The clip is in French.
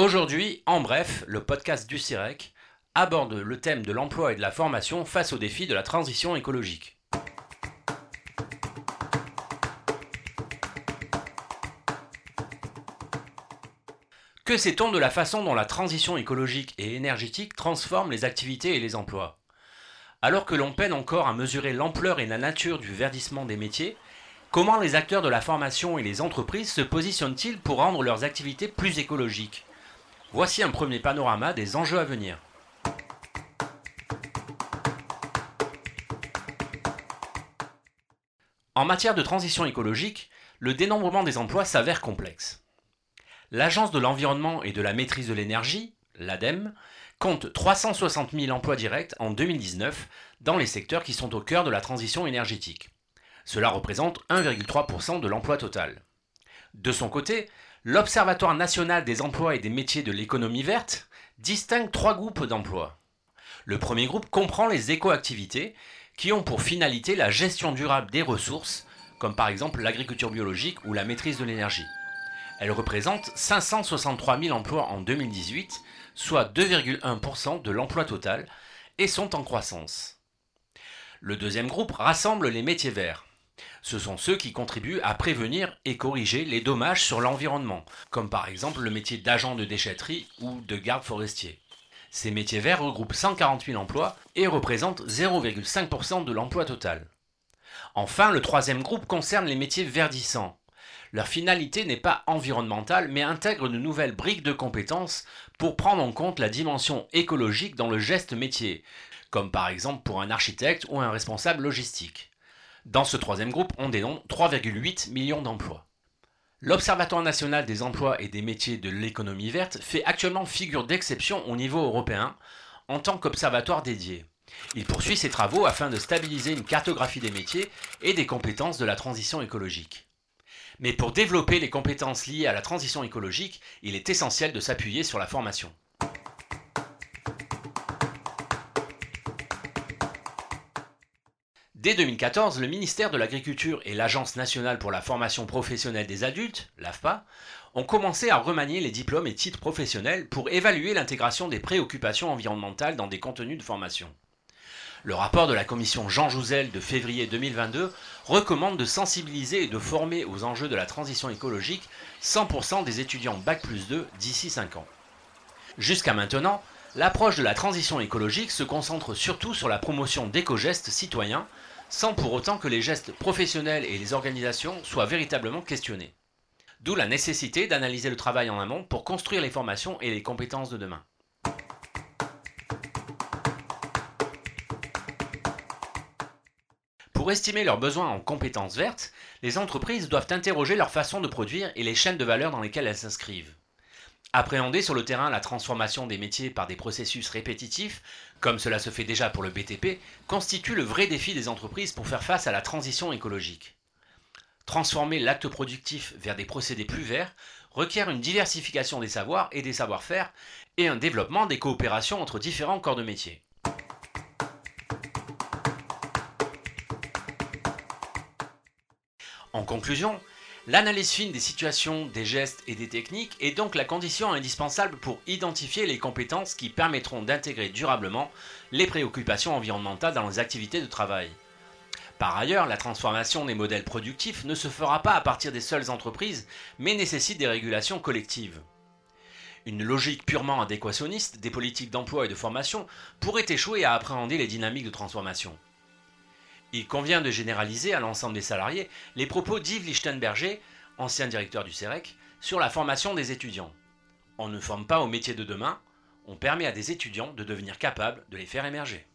Aujourd'hui, en bref, le podcast du CIREC aborde le thème de l'emploi et de la formation face aux défis de la transition écologique. Que sait-on de la façon dont la transition écologique et énergétique transforme les activités et les emplois? Alors que l'on peine encore à mesurer l'ampleur et la nature du verdissement des métiers, comment les acteurs de la formation et les entreprises se positionnent-ils pour rendre leurs activités plus écologiques? Voici un premier panorama des enjeux à venir. En matière de transition écologique, le dénombrement des emplois s'avère complexe. L'Agence de l'environnement et de la maîtrise de l'énergie, l'ADEME, compte 360 000 emplois directs en 2019 dans les secteurs qui sont au cœur de la transition énergétique. Cela représente 1,3% de l'emploi total. De son côté, l'Observatoire national des emplois et des métiers de l'économie verte distingue trois groupes d'emplois. Le premier groupe comprend les écoactivités qui ont pour finalité la gestion durable des ressources, comme par exemple l'agriculture biologique ou la maîtrise de l'énergie. Elle représente 563 000 emplois en 2018, soit 2,1% de l'emploi total, et sont en croissance. Le deuxième groupe rassemble les métiers verts. Ce sont ceux qui contribuent à prévenir et corriger les dommages sur l'environnement, comme par exemple le métier d'agent de déchetterie ou de garde forestier. Ces métiers verts regroupent 140 000 emplois et représentent 0,5% de l'emploi total. Enfin, le troisième groupe concerne les métiers verdissants. Leur finalité n'est pas environnementale, mais intègre de nouvelles briques de compétences pour prendre en compte la dimension écologique dans le geste métier, comme par exemple pour un architecte ou un responsable logistique. Dans ce troisième groupe, on dénombre 3,8 millions d'emplois. L'Observatoire national des emplois et des métiers de l'économie verte fait actuellement figure d'exception au niveau européen en tant qu'observatoire dédié. Il poursuit ses travaux afin de stabiliser une cartographie des métiers et des compétences de la transition écologique. Mais pour développer les compétences liées à la transition écologique, il est essentiel de s'appuyer sur la formation. Dès 2014, le ministère de l'Agriculture et l'Agence nationale pour la formation professionnelle des adultes, l'AFPA, ont commencé à remanier les diplômes et titres professionnels pour évaluer l'intégration des préoccupations environnementales dans des contenus de formation. Le rapport de la commission Jean Jouzel de février 2022 recommande de sensibiliser et de former aux enjeux de la transition écologique 100% des étudiants Bac plus 2 d'ici 5 ans. Jusqu'à maintenant, l'approche de la transition écologique se concentre surtout sur la promotion d'éco-gestes citoyens, sans pour autant que les gestes professionnels et les organisations soient véritablement questionnés. D'où la nécessité d'analyser le travail en amont pour construire les formations et les compétences de demain. Pour estimer leurs besoins en compétences vertes, les entreprises doivent interroger leur façon de produire et les chaînes de valeur dans lesquelles elles s'inscrivent. Appréhender sur le terrain la transformation des métiers par des processus répétitifs, comme cela se fait déjà pour le BTP, constitue le vrai défi des entreprises pour faire face à la transition écologique. Transformer l'acte productif vers des procédés plus verts requiert une diversification des savoirs et des savoir-faire et un développement des coopérations entre différents corps de métier. En conclusion, l'analyse fine des situations, des gestes et des techniques est donc la condition indispensable pour identifier les compétences qui permettront d'intégrer durablement les préoccupations environnementales dans les activités de travail. Par ailleurs, la transformation des modèles productifs ne se fera pas à partir des seules entreprises, mais nécessite des régulations collectives. Une logique purement adéquationniste des politiques d'emploi et de formation pourrait échouer à appréhender les dynamiques de transformation. Il convient de généraliser à l'ensemble des salariés les propos d'Yves Lichtenberger, ancien directeur du CEREC, sur la formation des étudiants. On ne forme pas au métier de demain, on permet à des étudiants de devenir capables de les faire émerger.